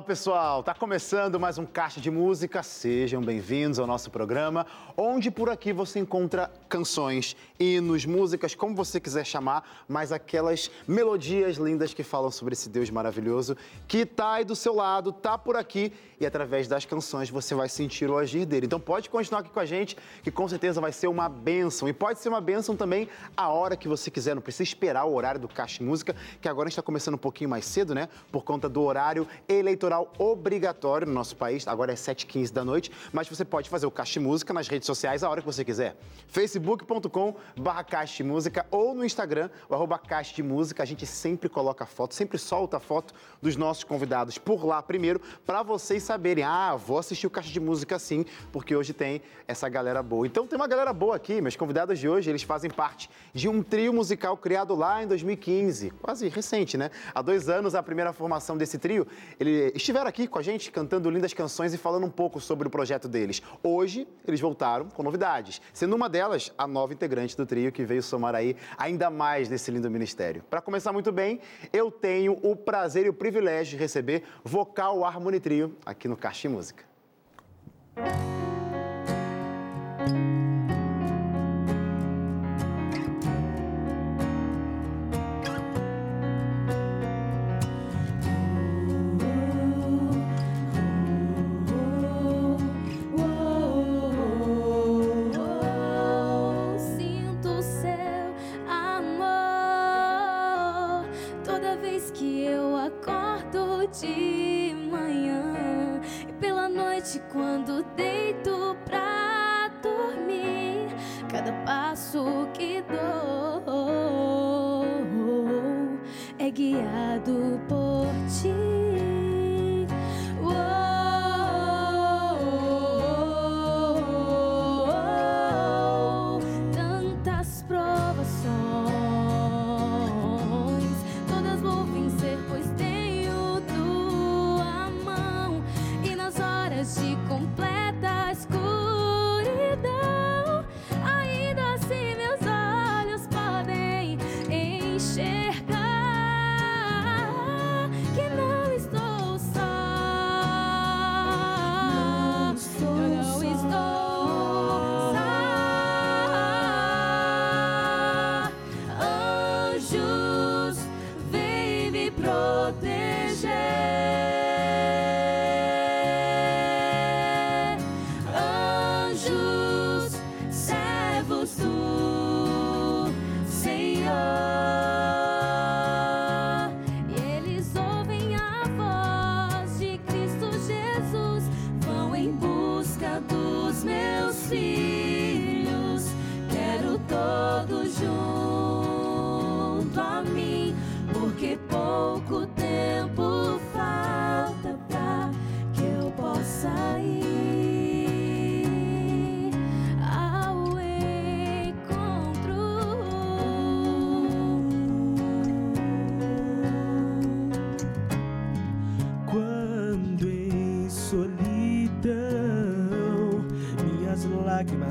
Fala pessoal, tá começando mais um Caixa de Música. Sejam bem-vindos ao nosso programa, onde por aqui você encontra canções, hinos, músicas, como você quiser chamar, mas aquelas melodias lindas que falam sobre esse Deus maravilhoso que tá aí do seu lado, tá por aqui e através das canções você vai sentir o agir dele. Então pode continuar aqui com a gente, que com certeza vai ser uma bênção. E pode ser uma bênção também a hora que você quiser, não precisa esperar o horário do Caixa de Música, que agora a gente está começando um pouquinho mais cedo, né? Por conta do horário eleitoral obrigatório no nosso país. Agora é 7h15 da noite, mas você pode fazer o Caixa Música nas redes sociais a hora que você quiser. facebook.com barra Caixa Música ou no Instagram, o arroba Caixa de Música. A gente sempre coloca foto, sempre solta foto dos nossos convidados por lá primeiro, para vocês saberem, ah, vou assistir o Caixa de Música sim, porque hoje tem essa galera boa. Então tem uma galera boa aqui, meus convidados de hoje, eles fazem parte de um trio musical criado lá em 2015, quase recente, né? Há dois anos, a primeira formação desse trio, eles estiveram aqui com a gente cantando lindas canções e falando um pouco sobre o projeto deles. Hoje, eles voltaram com novidades, sendo uma delas a nova integrante do trio que veio somar aí ainda mais nesse lindo ministério. Para começar muito bem, eu tenho o prazer e o privilégio de receber Vocal Harmony Trio aqui no Caixa Música.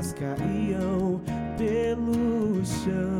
penas caíam pelo chão.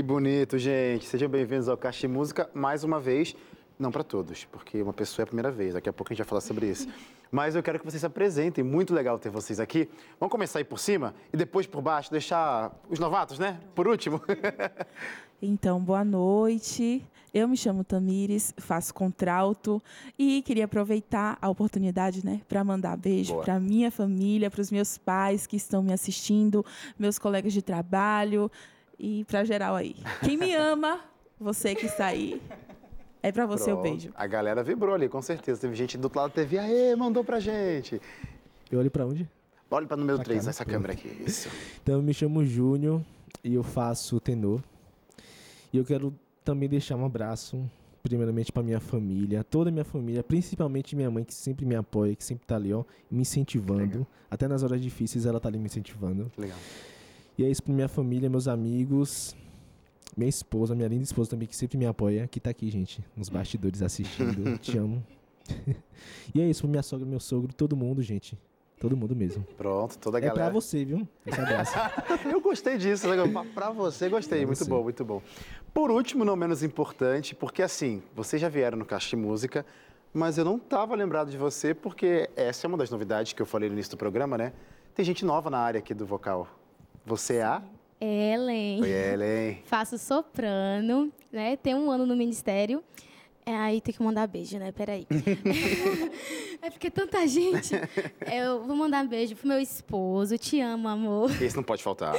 Que bonito, gente. Sejam bem-vindos ao Caixa de Música mais uma vez. Não para todos, porque uma pessoa é a primeira vez. Daqui a pouco a gente vai falar sobre isso. Mas eu quero que vocês se apresentem. Muito legal ter vocês aqui. Vamos começar aí por cima e depois por baixo, deixar os novatos, né? Por último. Então, boa noite. Eu me chamo Tamires, faço contralto e queria aproveitar a oportunidade, né, para mandar beijo para minha família, para os meus pais que estão me assistindo, meus colegas de trabalho e para geral aí. Quem me ama, você que está aí, é para você o Pronto. beijo. A galera vibrou ali, com certeza. Teve gente do outro lado da TV, aê, mandou pra gente. Eu olho pra onde? Olha para número Pra 3, cá, né? essa câmera aqui. Isso. Então, eu me chamo Júnior e eu faço tenor. E eu quero também deixar um abraço, primeiramente para minha família, toda a minha família, principalmente minha mãe, que sempre me apoia, que sempre tá ali, ó, me incentivando. Legal. Até nas horas difíceis ela tá ali me incentivando. Legal. E é isso pra minha família, meus amigos, minha esposa, minha linda esposa também, que sempre me apoia, que tá aqui, gente, nos bastidores assistindo. Te amo. e é isso pra minha sogra, meu sogro, todo mundo, gente. Todo mundo mesmo. Pronto, toda a É pra galera. você, viu? Esse abraço. Eu gostei disso, né? Pra- você, gostei. Muito você. bom, muito bom. Por último, não menos importante, porque assim, vocês já vieram no Caixa de Música, mas eu não estava lembrado de você, porque essa é uma das novidades que eu falei no início do programa, né? Tem gente nova na área aqui do vocal. Você é a? Ellen. Oi, Ellen. Faço soprano, né? Tenho um ano no ministério. É, aí tem que mandar beijo, né? Peraí. é porque tanta gente. Eu vou mandar beijo pro meu esposo. Te amo, amor. Esse não pode faltar.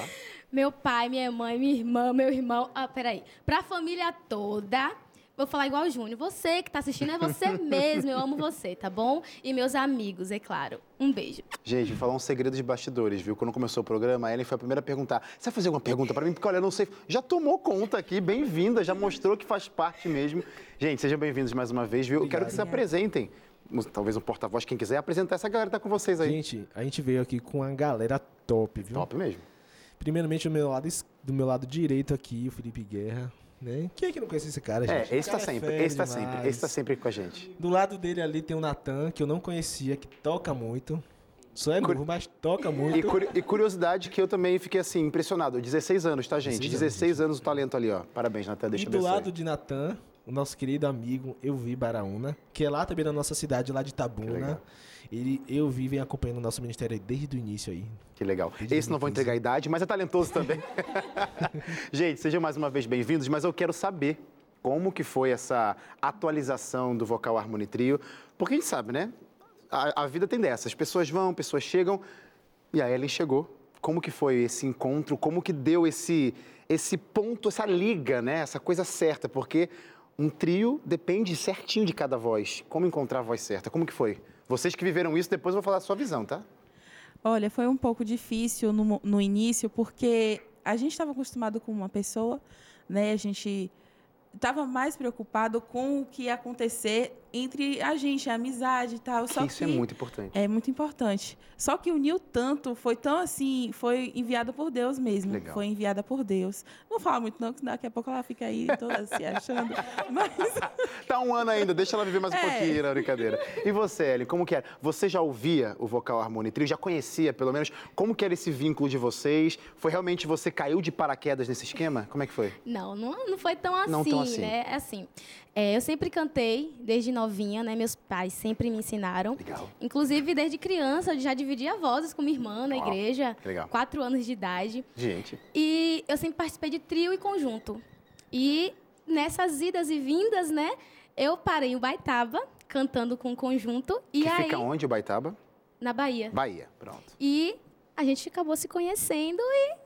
Meu pai, minha mãe, minha irmã, meu irmão. Ah, peraí. Pra família toda. Vou falar igual o Júnior. Você que tá assistindo é você mesmo. Eu amo você, tá bom? E meus amigos, é claro. Um beijo. Gente, vou falar um segredo de bastidores, viu? Quando começou o programa, a Ellen foi a primeira a perguntar: Você vai fazer alguma pergunta para mim? Porque, olha, eu não sei. Já tomou conta aqui, bem-vinda, já mostrou que faz parte mesmo. Gente, sejam bem-vindos mais uma vez, viu? Eu quero que se apresentem. Um- Talvez um porta-voz, quem quiser, apresentar essa galera que tá com vocês aí. Gente, a gente veio aqui com uma galera top, viu? Top mesmo. Primeiramente, do meu, lado, es- do meu lado direito aqui, o Felipe Guerra. Né? Quem é que não conhece esse cara, É, gente? esse O tá cara é sempre, esse tá demais. sempre, esse tá sempre com a gente. Do lado dele ali tem o Natan, que eu não conhecia, que toca muito. Só é novo, mas toca muito. E, e curiosidade que eu também fiquei assim, impressionado. 16 anos, tá, gente? 16 16 anos, anos, o talento ali, ó. Parabéns, Natan, deixa e eu do abençoe. lado de Natan, o nosso querido amigo Eu Vi Baraúna, que é lá também na nossa cidade, lá de Tabuna. Ele, eu vi, vem acompanhando o nosso ministério desde o início aí. Que legal. Desde Esse não vou 2015. entregar a idade, mas é talentoso também. Gente, sejam mais uma vez bem-vindos, mas eu quero saber como que foi essa atualização do Vocal Harmony Trio, porque a gente sabe, né? A, a vida tem dessas, as pessoas vão, pessoas chegam, e a Ellen chegou. Como que foi esse encontro? Como que deu esse, esse ponto, essa liga, né? Essa coisa certa, porque um trio depende certinho de cada voz. Como encontrar a voz certa? Como que foi? Vocês que viveram isso, depois eu vou falar a sua visão, tá? Olha, foi um pouco difícil no, no início, porque a gente estava acostumado com uma pessoa, né? A gente estava mais preocupado com o que ia acontecer entre a gente, a amizade e tal. Só isso que é muito importante. é muito importante. Só que uniu tanto, foi tão assim, foi enviada por Deus mesmo. Legal. Foi enviada por Deus. Não fala muito não, que daqui a pouco ela fica aí toda se achando. Mas Tá um ano ainda, deixa ela viver mais um É. pouquinho na brincadeira. E você, Ellen, como que era? Você já ouvia o vocal Harmony Trio? Já conhecia, pelo menos? Como que era esse vínculo de vocês? Foi realmente você caiu de paraquedas nesse esquema? Como é que foi? Não, não, não foi tão assim, Não tão assim. né? É assim, é, eu sempre cantei desde novinha, né? Meus pais sempre me ensinaram. Legal. Inclusive, desde criança, eu já dividia vozes com minha irmã na Uau, igreja. legal. Quatro anos de idade. Gente, E eu sempre participei de trio e conjunto. E nessas idas e vindas, né? Eu parei em Baitaba, cantando com conjunto. E que aí, fica onde, Baitaba? na Bahia. Bahia, pronto. E a gente acabou se conhecendo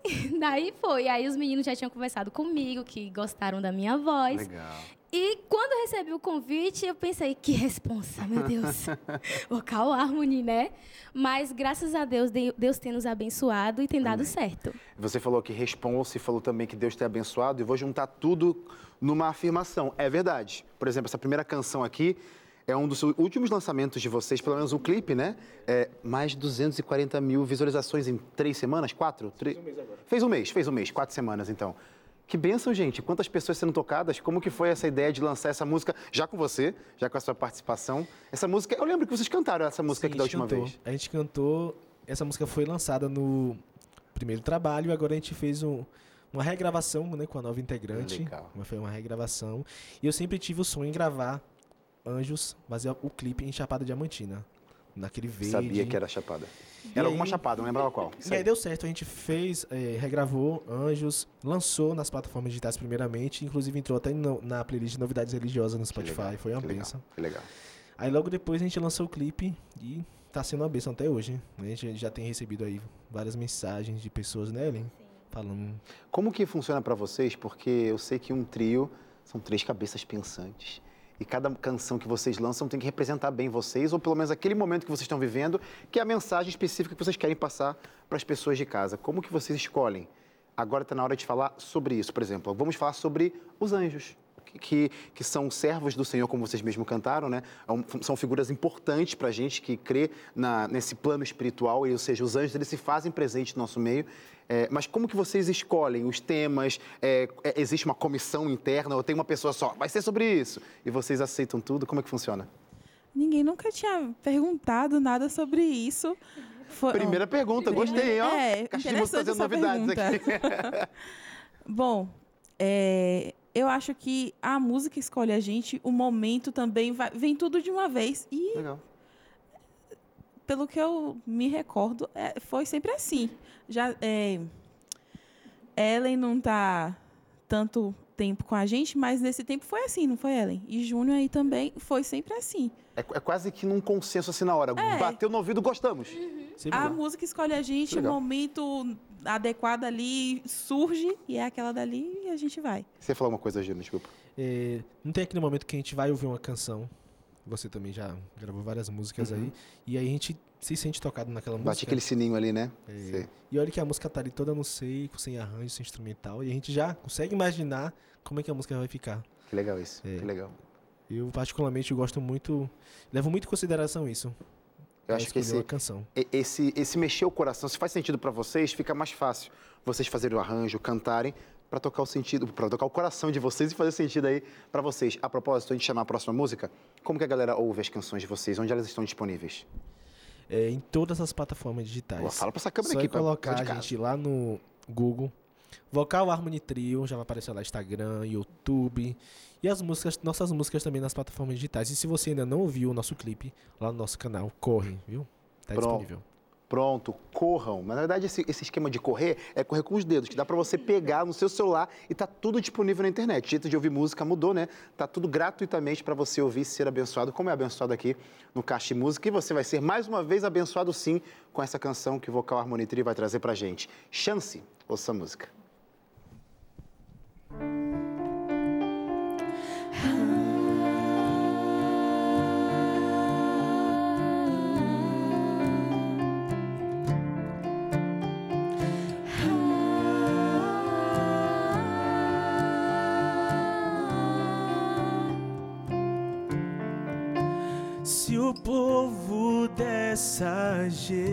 e daí foi. Aí os meninos já tinham conversado comigo, que gostaram da minha voz. Legal. E quando recebi o convite, eu pensei, que responsa, meu Deus. Vocal Harmony, né? Mas graças a Deus, de- Deus tem nos abençoado e tem dado certo. Você falou que responsa e falou também que Deus te abençoado, e vou juntar tudo numa afirmação. É verdade. Por exemplo, essa primeira canção aqui é um dos últimos lançamentos de vocês, pelo menos o clipe, né? É, mais de 240 mil visualizações em três semanas? Quatro? Fez um mês agora. Fez um mês, fez um mês, quatro semanas então. Que bênção, gente. Quantas pessoas sendo tocadas. Como que foi essa ideia de lançar essa música, já com você, já com a sua participação? Essa música, eu lembro que vocês cantaram essa música Sim, aqui da a gente última cantou. vez. A gente cantou. Essa música foi lançada no primeiro trabalho. Agora a gente fez um- uma regravação né, com a nova integrante. Legal. Foi uma regravação. E eu sempre tive o sonho em gravar Anjos, fazer o clipe em Chapada Diamantina. Naquele verde. Sabia que era chapada. E Era aí- alguma chapada, não lembrava qual. E aí aí. deu certo, a gente fez, eh, regravou Anjos, lançou nas plataformas digitais primeiramente, inclusive entrou até no- na playlist de novidades religiosas no Spotify, legal, foi uma que legal, benção. Que legal. Aí logo depois a gente lançou o clipe e tá sendo uma benção até hoje. A gente já tem recebido aí várias mensagens de pessoas, né, Ellen? Falando. Como que funciona pra vocês? Porque eu sei que um trio são três cabeças pensantes. E cada canção que vocês lançam tem que representar bem vocês, ou pelo menos aquele momento que vocês estão vivendo, que é a mensagem específica que vocês querem passar para as pessoas de casa. Como que vocês escolhem? Agora está na hora de falar sobre isso. Por exemplo, vamos falar sobre os anjos. que- Que, são servos do Senhor, como vocês mesmos cantaram, né? É São figuras importantes para a gente que crê na, nesse plano espiritual, ou seja, os anjos eles se fazem presentes no nosso meio. É, mas como que vocês escolhem os temas? É, é, existe uma comissão interna ou tem uma pessoa só? Vai ser sobre isso. E vocês aceitam tudo? Como é que funciona? Ninguém nunca tinha perguntado nada sobre isso. Foi- Primeira pergunta, gostei, ó. É, fazendo essa novidades pergunta. aqui. Bom, é, eu acho que a música escolhe a gente, o momento também vai- vem tudo de uma vez. E Legal. Pelo que eu me recordo, é, foi sempre assim. Já é, Ellen não tá tanto tempo com a gente, mas nesse tempo foi assim, não foi Ellen? E Júnior aí também foi sempre assim. É, é quase que num consenso assim na hora. É. Bateu no ouvido, gostamos. Sempre A música escolhe a gente, o momento adequado ali surge e é aquela dali e a gente vai. Você falou uma coisa, Gino, desculpa. É, não tem aquele momento que a gente vai ouvir uma canção. Você também já gravou várias músicas aí. E aí a gente se sente tocado naquela música. Bate aquele sininho ali, né? É. E olha que a música tá ali toda no seco, sem arranjo, sem instrumental. E a gente já consegue imaginar como é que a música vai ficar. Que legal isso. É. Que legal. Eu, particularmente, gosto muito. Levo muito em consideração isso. Eu acho que esse, canção. esse, esse mexer o coração, se faz sentido pra vocês, fica mais fácil vocês fazerem o arranjo, cantarem, pra tocar o sentido, para tocar o coração de vocês e fazer sentido aí pra vocês. A propósito, a gente chamar a próxima música, como que a galera ouve as canções de vocês? Onde elas estão disponíveis? É, em todas as plataformas digitais. Pô, fala pra essa câmera Só aqui, é pra colocar pessoa de a casa. gente lá no Google. Vocal Harmony Trio, já vai aparecer lá Instagram, YouTube. E as músicas, nossas músicas também nas plataformas digitais. E se você ainda não ouviu o nosso clipe lá no nosso canal, corre, viu? Tá Pronto. disponível. Pronto, corram. Mas, na verdade, esse, esse esquema de correr é correr com os dedos, que dá pra você pegar no seu celular e tá tudo disponível na internet. O jeito de ouvir música mudou, né? Tá tudo gratuitamente pra você ouvir e ser abençoado, como é abençoado aqui no Caixa Música. E você vai ser mais uma vez abençoado, sim, com essa canção que o Vocal Harmony Trio vai trazer pra gente. Chance, ouça a música. Se o povo dessa geração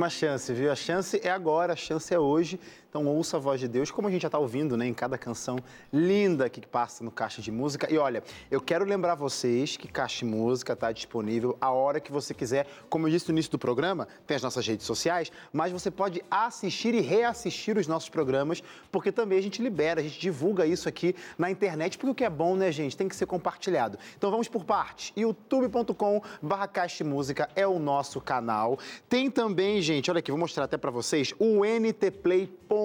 Uma chance, viu? A chance é agora, a chance é hoje. Então ouça a voz de Deus, como a gente já está ouvindo, né, em cada canção linda que passa no Caixa de Música. E olha, eu quero lembrar vocês que Caixa de Música está disponível a hora que você quiser. Como eu disse no início do programa, tem as nossas redes sociais, mas você pode assistir e reassistir os nossos programas, porque também a gente libera, a gente divulga isso aqui na internet, porque o que é bom, né, gente, tem que ser compartilhado. Então vamos por partes. youtube.com barra Caixa Música é o nosso canal. Tem também, gente, olha aqui, vou mostrar até para vocês, o ntplay.com.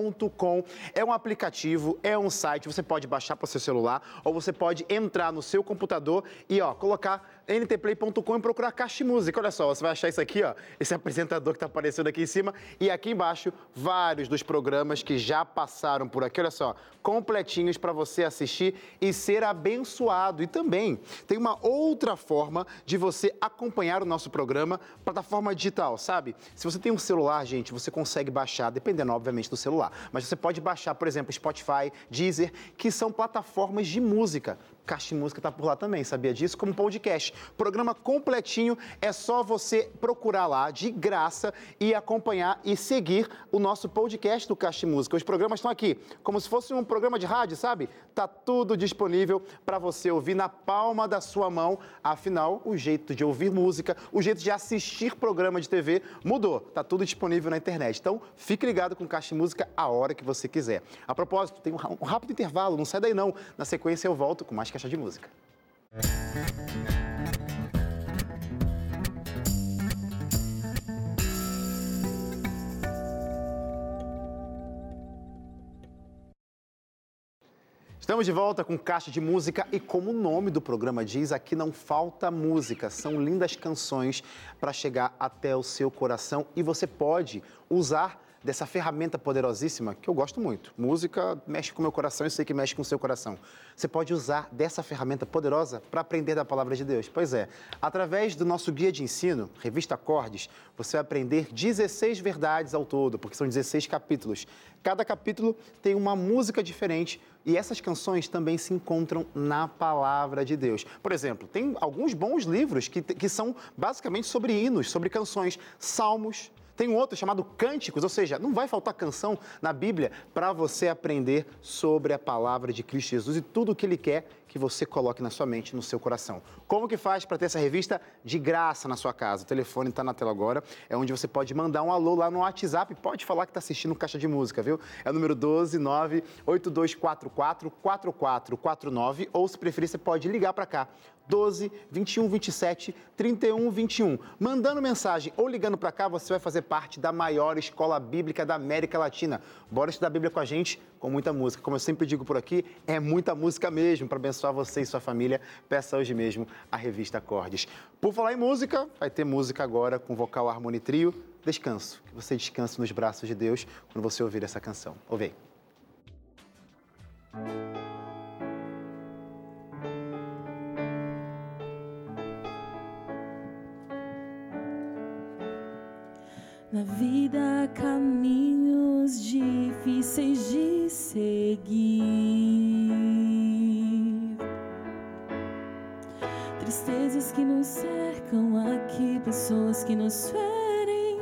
É um aplicativo, é um site, você pode baixar para o seu celular ou você pode entrar no seu computador e ó, colocar ntplay.com e procurar Caixa Música. Olha só, você vai achar isso aqui, ó, esse apresentador que está aparecendo aqui em cima e aqui embaixo vários dos programas que já passaram por aqui. Olha só, completinhos para você assistir e ser abençoado. E também tem uma outra forma de você acompanhar o nosso programa, plataforma digital, sabe? Se você tem um celular, gente, você consegue baixar, dependendo, obviamente, do celular. Mas você pode baixar, por exemplo, Spotify, Deezer, que são plataformas de música. Caixa de Música está por lá também, sabia disso? Como podcast. Programa completinho, é só você procurar lá de graça e acompanhar e seguir o nosso podcast do Caixa de Música. Os programas estão aqui, como se fosse um programa de rádio, sabe? Tá tudo disponível para você ouvir na palma da sua mão. Afinal, o jeito de ouvir música, o jeito de assistir programa de TV mudou. Tá tudo disponível na internet. Então, fique ligado com Caixa de Música a hora que você quiser. A propósito, tem um rápido intervalo, não sai daí não. Na sequência eu volto com mais caixa de música. Estamos de volta com Caixa de Música e como o nome do programa diz, aqui não falta música, são lindas canções para chegar até o seu coração e você pode usar dessa ferramenta poderosíssima que eu gosto muito. Música mexe com o meu coração e sei que mexe com o seu coração. Você pode usar dessa ferramenta poderosa para aprender da palavra de Deus. Pois é, através do nosso guia de ensino, Revista Acordes, você vai aprender 16 verdades ao todo, porque são 16 capítulos. Cada capítulo tem uma música diferente e essas canções também se encontram na palavra de Deus. Por exemplo, tem alguns bons livros que, que são basicamente sobre hinos, sobre canções, salmos. Tem um outro chamado Cânticos, ou seja, não vai faltar canção na Bíblia para você aprender sobre a palavra de Cristo Jesus e tudo o que Ele quer que você coloque na sua mente, no seu coração. Como que faz para ter essa revista de graça na sua casa? O telefone está na tela agora, é onde você pode mandar um alô lá no WhatsApp, pode falar que está assistindo Caixa de Música, viu? É o número 12 98244 4449 ou se preferir você pode ligar para cá. 12 21 27 31 21. Mandando mensagem ou ligando para cá, você vai fazer parte da maior escola bíblica da América Latina. Bora estudar a Bíblia com a gente, com muita música. Como eu sempre digo por aqui, é muita música mesmo para abençoar você e sua família. Peça hoje mesmo a revista Acordes. Por falar em música, vai ter música agora com vocal Harmony Trio. Descanso, que você descanse nos braços de Deus quando você ouvir essa canção. Ouve aí. Na vida há caminhos difíceis de seguir. Tristezas que nos cercam aqui, pessoas que nos ferem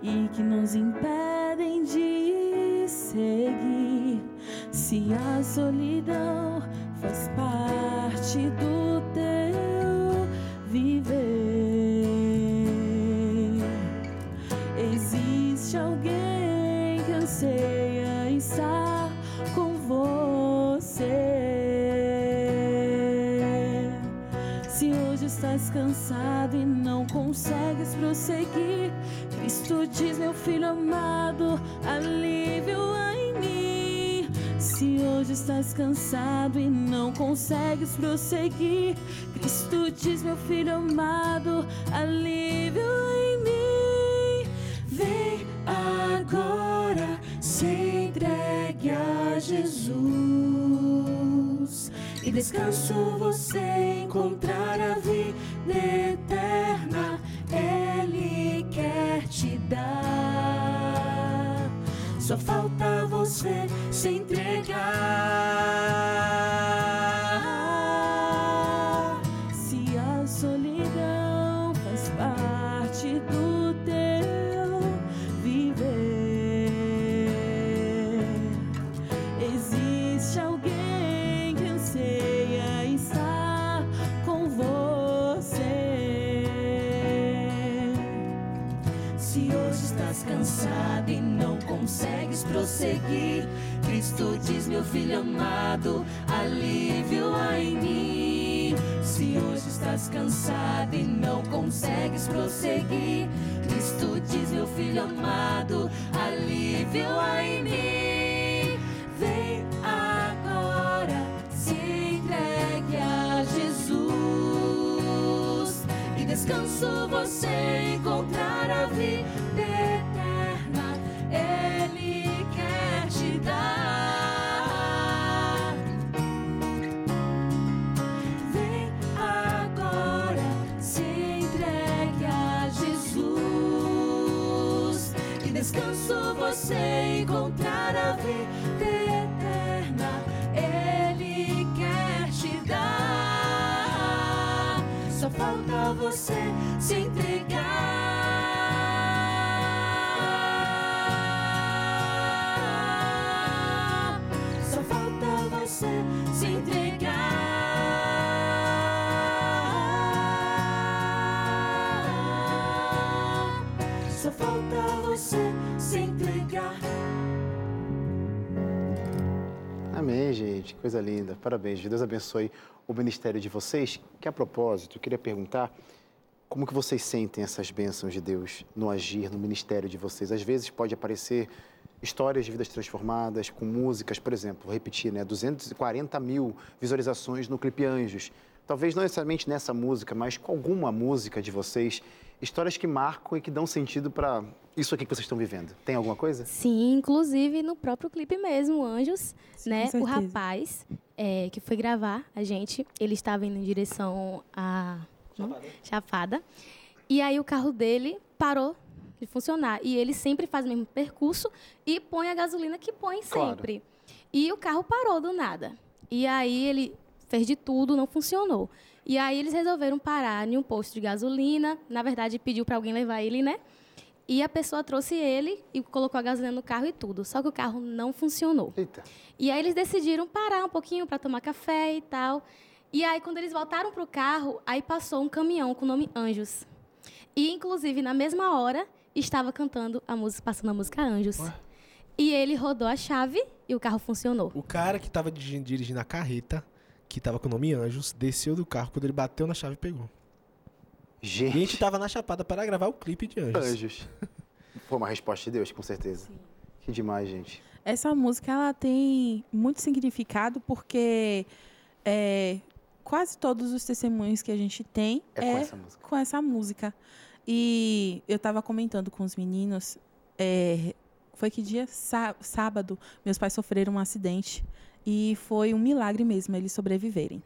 e que nos impedem de seguir. Se a solidão faz parte do estás cansado e não consegues prosseguir, Cristo diz, meu filho amado, alívio em mim. Se hoje estás cansado e não consegues prosseguir, Cristo diz, meu filho amado, alívio em mim. Vem agora, se entregue a Jesus. E descanso você encontrar a vida eterna. Ele quer te dar. Cristo diz, meu filho amado, alívio há em mim. Se hoje estás cansado e não consegues prosseguir, Cristo diz, meu filho amado, alívio há em mim. Vem agora, se entregue a Jesus e descanso você encontrar descanso você a vida eterna. Ele quer te dar. Só falta você se entregar. Amém, gente. Coisa linda. Parabéns. Deus abençoe o ministério de vocês. Que a propósito, eu queria perguntar como que vocês sentem essas bênçãos de Deus no agir, no ministério de vocês. Às vezes pode aparecer histórias de vidas transformadas com músicas, por exemplo, vou repetir, né? 240 mil visualizações no clipe Anjos. Talvez não necessariamente nessa música, mas com alguma música de vocês, histórias que marcam e que dão sentido para isso aqui que vocês estão vivendo. Tem alguma coisa? Sim, inclusive no próprio clipe mesmo, Anjos, Sim, né? O rapaz é, que foi gravar a gente, ele estava indo em direção a hum, Chapada. E aí o carro dele parou de funcionar. E ele sempre faz o mesmo percurso e põe a gasolina que põe Claro. sempre. E o carro parou do nada. E aí ele fez de tudo, não funcionou. E aí eles resolveram parar em um posto de gasolina. Na verdade, pediu para alguém levar ele, né? E a pessoa trouxe ele e colocou a gasolina no carro e tudo. Só que o carro não funcionou. Eita. E aí eles decidiram parar um pouquinho para tomar café e tal. E aí quando eles voltaram pro carro, aí passou um caminhão com o nome Anjos. E inclusive na mesma hora estava cantando a música, passando a música Anjos. E ele rodou a chave e o carro funcionou. O cara que tava diri- dirigindo a carreta, que tava com o nome Anjos, desceu do carro. Quando ele bateu na chave, pegou. E a gente Gente, tava na Chapada para gravar o clipe de Anjos. anjos. Foi uma resposta de Deus, com certeza. Que demais, gente. Essa música ela tem muito significado porque é, quase todos os testemunhos que a gente tem É com essa música. com essa música. E eu estava comentando com os meninos, é, foi que dia? Sá- sábado, meus pais sofreram um acidente e foi um milagre mesmo eles sobreviverem.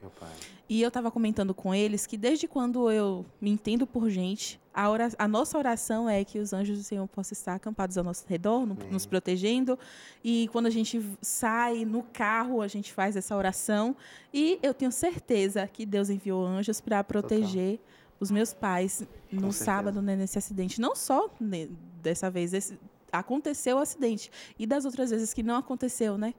E eu estava comentando com eles que desde quando eu me entendo por gente, a, ora- a nossa oração é que os anjos do Senhor possam estar acampados ao nosso redor, no- nos protegendo. E quando a gente sai no carro, a gente faz essa oração. E eu tenho certeza que Deus enviou anjos para proteger os meus pais no sábado né, nesse acidente. Não só ne- dessa vez, esse- aconteceu o acidente. E das outras vezes que não aconteceu, né?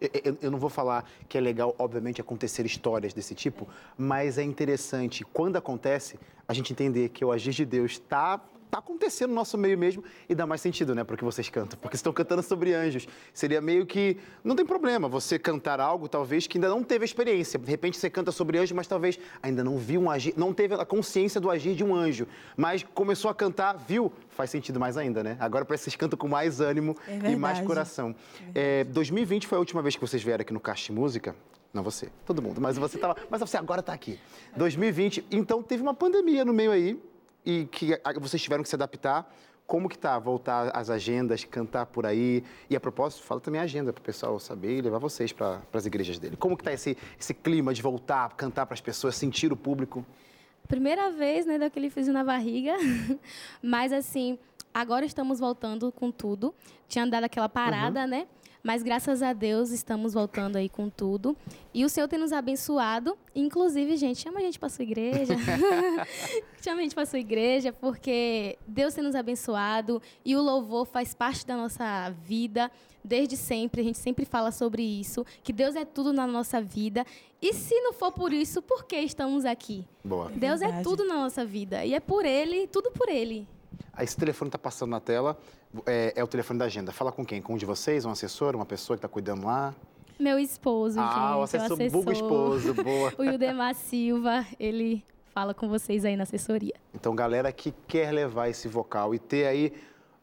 Eu- Eu, não vou falar que é legal, obviamente, acontecer histórias desse tipo, mas é interessante, quando acontece, a gente entender que o agir de Deus está tá acontecendo no nosso meio mesmo e dá mais sentido, né, para o que vocês cantam. Porque vocês estão cantando sobre anjos. Seria meio que. Não tem problema você cantar algo, talvez, que ainda não teve a experiência. De repente você canta sobre anjos, mas talvez ainda não viu um agir, não teve a consciência do agir de um anjo. Mas começou a cantar, viu? Faz sentido mais ainda, né? Agora parece que vocês cantam com mais ânimo É e mais coração. É, 2020 foi a última vez que vocês vieram aqui no de Música. Não você, todo mundo, mas você tava, mas você agora está aqui. 2020, então teve uma pandemia no meio aí e que a- vocês tiveram que se adaptar. Como que tá voltar às agendas, cantar por aí? E a propósito, fala também a agenda para o pessoal saber e levar vocês para as igrejas dele. Como que tá esse, esse clima de voltar, cantar para as pessoas, sentir o público? Primeira vez, né, daquele friozinho na barriga. Mas assim, agora estamos voltando com tudo. Tinha dado aquela parada, né? Mas graças a Deus estamos voltando aí com tudo. E o Senhor tem nos abençoado. Inclusive, gente, chama a gente para sua igreja. chama a gente para sua igreja, porque Deus tem nos abençoado e o louvor faz parte da nossa vida desde sempre. A gente sempre fala sobre isso, que Deus é tudo na nossa vida. E se não for por isso, por que estamos aqui? Boa. Deus é tudo na nossa vida. E é por Ele, tudo por Ele. Aí esse telefone está passando na tela, é, é o telefone da agenda. Fala com quem? Com um de vocês, um assessor, uma pessoa que está cuidando lá? Meu esposo, ah, o gente. assessor, o assessor. Bugo esposo, boa. O Ildemar Silva, ele fala com vocês aí na assessoria. Então, galera que quer levar esse vocal e ter aí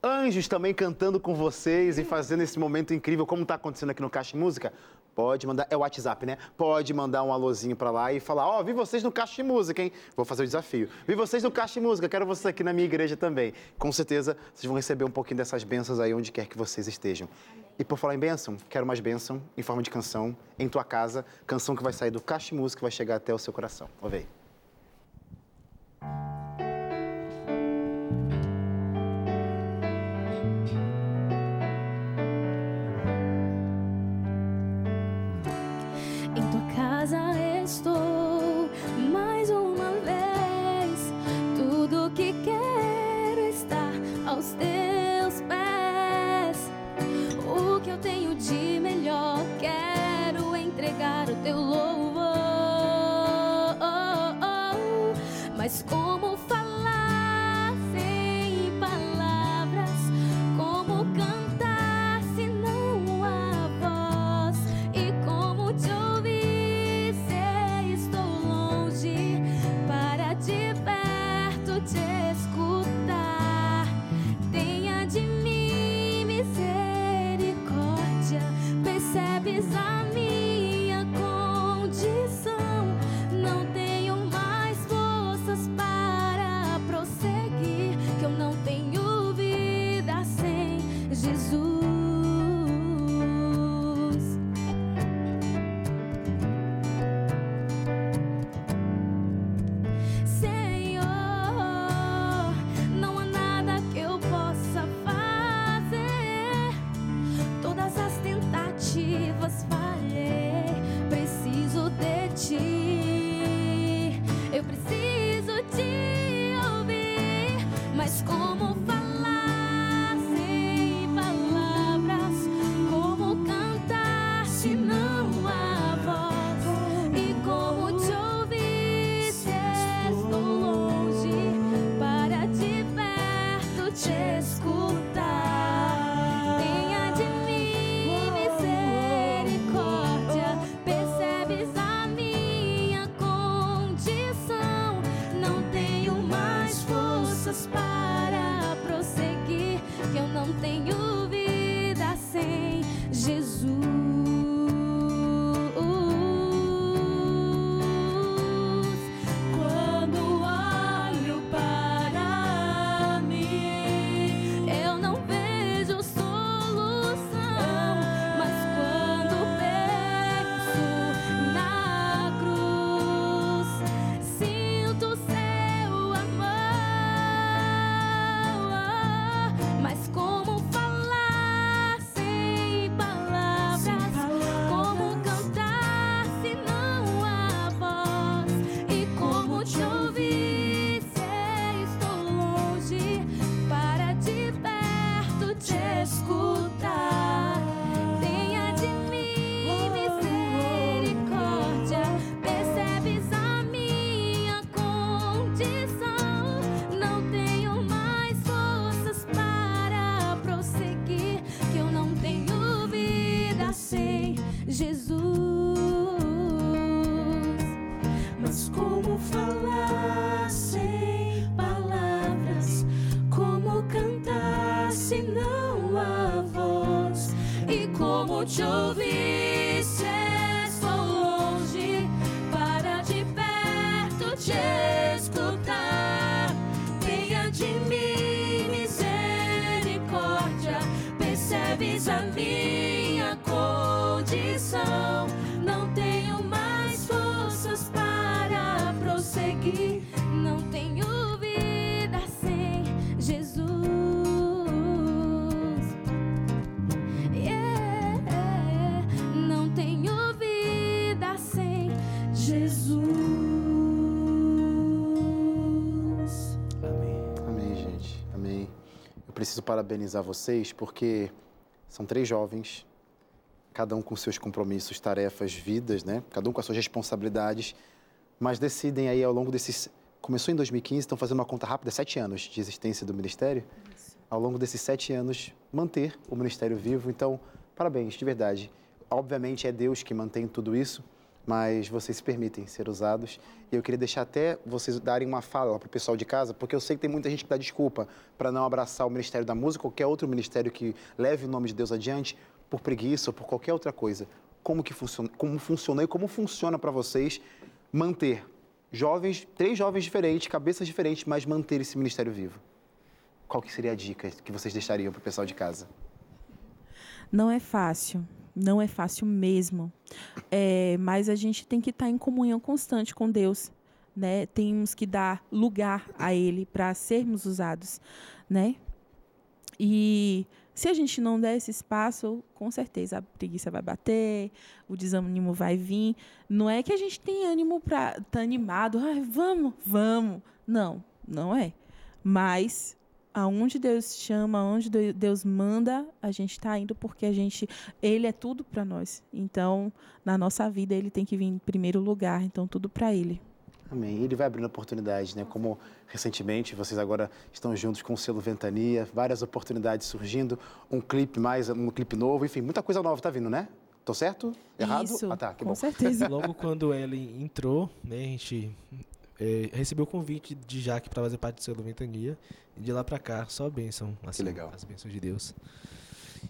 anjos também cantando com vocês e fazendo esse momento incrível, como está acontecendo aqui no Caixa de Música, pode mandar, é o WhatsApp, né? Pode mandar um alôzinho para lá e falar, ó, vi vocês no Caixa de Música, hein? Vou fazer o desafio. Vi vocês no Caixa de Música, quero vocês aqui na minha igreja também. Com certeza, vocês vão receber um pouquinho dessas bênçãos aí onde quer que vocês estejam. E por falar em bênção, quero mais bênção em forma de canção em tua casa, canção que vai sair do Caixa de Música e vai chegar até o seu coração. Vamos ver. Preciso parabenizar vocês porque são três jovens, cada um com seus compromissos, tarefas, vidas, né? Cada um com as suas responsabilidades, mas decidem aí ao longo desses. Começou em 2015, estão fazendo uma conta rápida, sete anos de existência do ministério. Ao longo desses sete anos, manter o ministério vivo. Então, parabéns, de verdade. Obviamente é Deus que mantém tudo isso, mas vocês se permitem ser usados. E eu queria deixar até vocês darem uma fala para o pessoal de casa, porque eu sei que tem muita gente que dá desculpa para não abraçar o Ministério da Música, qualquer outro ministério que leve o nome de Deus adiante, por preguiça ou por qualquer outra coisa. Como que funciona, como funcionou e como funciona para vocês manter jovens, três jovens diferentes, cabeças diferentes, mas manter esse ministério vivo? Qual que seria a dica que vocês deixariam para o pessoal de casa? Não é fácil, não é fácil mesmo. É, mas a gente tem que estar em comunhão constante com Deus, né? Temos que dar lugar a Ele para sermos usados, né? E se a gente não der esse espaço, com certeza a preguiça vai bater, o desânimo vai vir. Não é que a gente tem ânimo para estar animado, Ai, vamos, vamos. Não, não é. Mas aonde Deus chama, aonde de- Deus manda, a gente está indo porque a gente, Ele é tudo para nós. Então, na nossa vida, Ele tem que vir em primeiro lugar. Então, tudo para Ele. Amém. Ele vai abrindo oportunidades, né? Como recentemente vocês agora estão juntos com o selo Ventania, várias oportunidades surgindo, um clipe mais, um clipe novo, enfim, muita coisa nova tá vindo, né? Tô certo? Errado? Isso, ah, tá, que com bom. certeza. Logo quando Ellen entrou, né, a gente é, recebeu o convite de Jaque para fazer parte do selo Ventania. E de lá para cá, só bênção. Assim, legal. As bênçãos de Deus.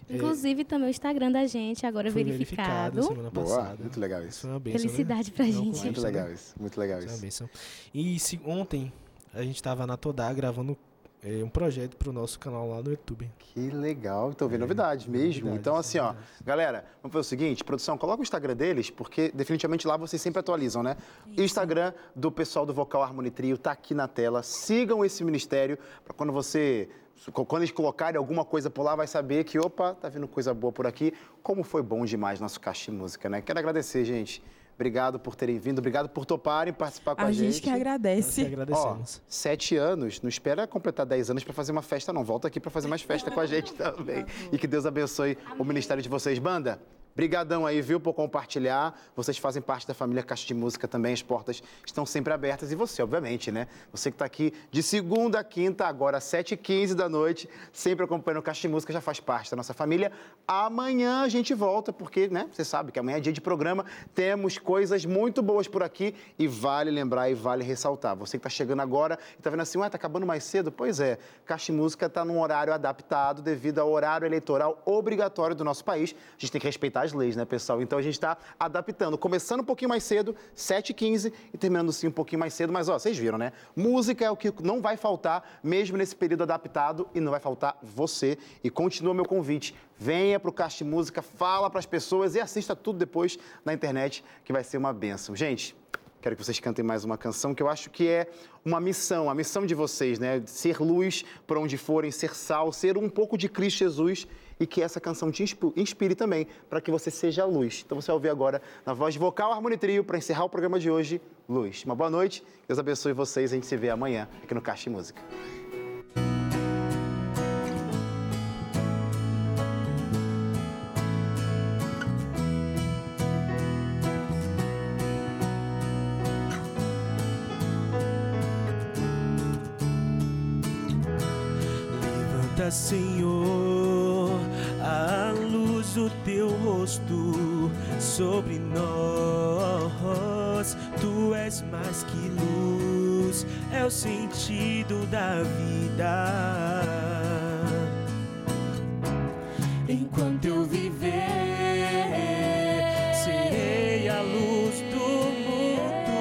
Inclusive também o Instagram da gente, agora Foi verificado. semana Boa, passada. muito legal Isso foi uma benção, Felicidade né? pra Não gente. Muito né? legal isso, muito legal Isso é uma benção. E se, ontem a gente tava na Todá gravando eh, um projeto pro nosso canal lá no YouTube. Que legal, então vem É, novidades mesmo. novidades, então, assim, ó, galera, vamos fazer o seguinte: produção, coloca o Instagram deles, porque definitivamente lá vocês sempre atualizam, né? E o Instagram do pessoal do Vocal Harmony Trio tá aqui na tela. Sigam esse ministério para quando você. Quando eles colocarem alguma coisa por lá, vai saber que, opa, tá vindo coisa boa por aqui. Como foi bom demais nosso Caixa de Música, né? Quero agradecer, gente. Obrigado por terem vindo, obrigado por toparem participar com a, A gente que Nós agradece. que agradecemos. Ó, sete anos, não espera completar dez anos para fazer uma festa, não. Volta aqui para fazer mais festa com a gente também. E que Deus abençoe o ministério de vocês. Banda, brigadão aí, viu, por compartilhar. Vocês fazem parte da família Caixa de Música também, as portas estão sempre abertas. E você, obviamente, né? Você que está aqui de segunda a quinta, agora às 7h15 da noite, sempre acompanhando o Caixa de Música, já faz parte da nossa família. Amanhã a gente volta, porque, né, você sabe que amanhã é dia de programa, temos coisas muito boas por aqui e vale lembrar e vale ressaltar. Você que está chegando agora e está vendo assim, ué, tá acabando mais cedo? Pois é, Caixa de Música está num horário adaptado devido ao horário eleitoral obrigatório do nosso país. A gente tem que respeitar as leis, né, pessoal? Então a gente está adaptando, começando um pouquinho mais cedo, 7h15 e terminando sim um pouquinho mais cedo, mas ó, vocês viram, né? Música é o que não vai faltar, mesmo nesse período adaptado, e não vai faltar você. E continua meu convite. Venha para o de Música, fala para as pessoas e assista tudo depois na internet, que vai ser uma benção. Gente, quero que vocês cantem mais uma canção que eu acho que é uma missão, a missão de vocês, né? Ser luz por onde forem, ser sal, ser um pouco de Cristo Jesus e que essa canção te inspi- inspire também para que você seja luz. Então você vai ouvir agora na voz de vocal Harmony Trio para encerrar o programa de hoje, Luz. Uma boa noite, Deus abençoe vocês, a gente se vê amanhã aqui no Caixa de Música. Sobre nós. Tu és mais que luz, é o sentido da vida. Enquanto eu viver, serei a luz do mundo.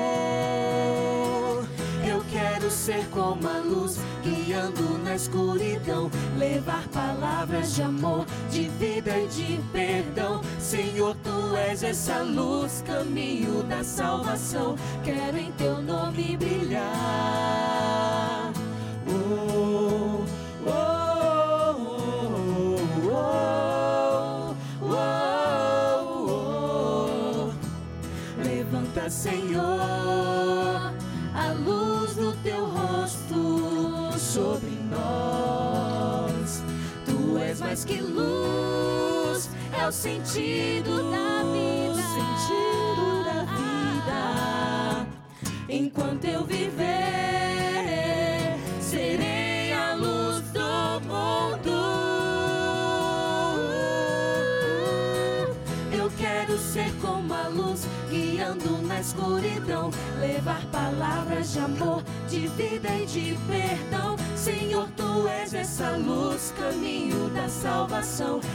Eu quero ser como a luz, guiando na escuridão, levar palavras de amor, de vida e de perdão. Essa luz, caminho da salvação. Quero em teu salvação.